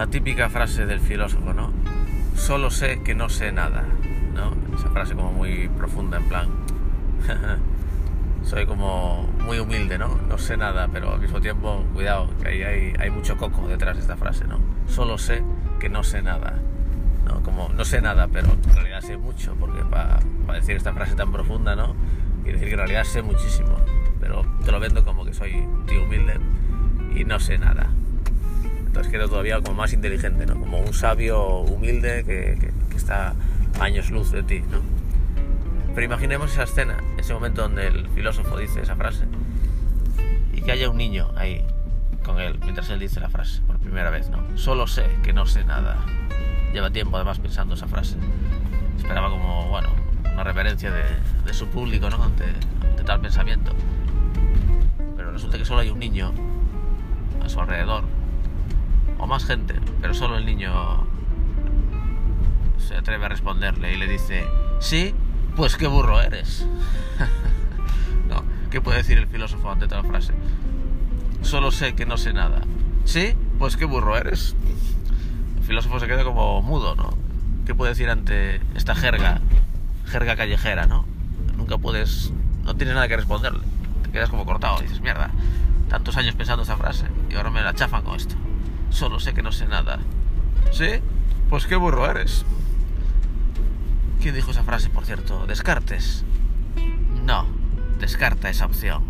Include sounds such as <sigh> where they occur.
La típica frase del filósofo, ¿no? Solo sé que no sé nada, ¿no? Esa frase como muy profunda, en plan. <laughs> Soy como muy humilde, ¿no? No sé nada, pero al mismo tiempo, cuidado, que ahí hay, hay mucho coco detrás de esta frase, ¿no? Solo sé que no sé nada. ¿no? Como no sé nada, pero en realidad sé mucho, porque para decir esta frase tan profunda, ¿no? Quiere decir que en realidad sé muchísimo, pero te lo vendo como que soy tío humilde y no sé nada. Quedo todavía como más inteligente, ¿no? Como un sabio humilde que, que, que está años luz de ti, ¿no? Pero imaginemos esa escena, ese momento donde el filósofo dice esa frase y que haya un niño ahí con él mientras él dice la frase por primera vez, ¿no? Solo sé que no sé nada. Lleva tiempo además pensando esa frase. Esperaba como, bueno, una reverencia de, de su público, ¿no? Ante, ante, tal pensamiento. Pero resulta que solo hay un niño a su alrededor, más gente, pero solo el niño se atreve a responderle y le dice, sí, pues qué burro eres. <laughs> no, ¿qué puede decir el filósofo ante tal frase? Solo sé que no sé nada. ¿Sí? Pues qué burro eres. El filósofo se queda como mudo, ¿no? ¿Qué puede decir ante esta jerga, jerga callejera, ¿no? Nunca puedes, no tienes nada que responderle. Te quedas como cortado, dices, mierda, tantos años pensando esa frase y ahora me la chafan con esto. Solo sé que no sé nada. ¿Sí? Pues qué burro eres. ¿Quién dijo esa frase, por cierto? ¿Descartes? No, descarta esa opción.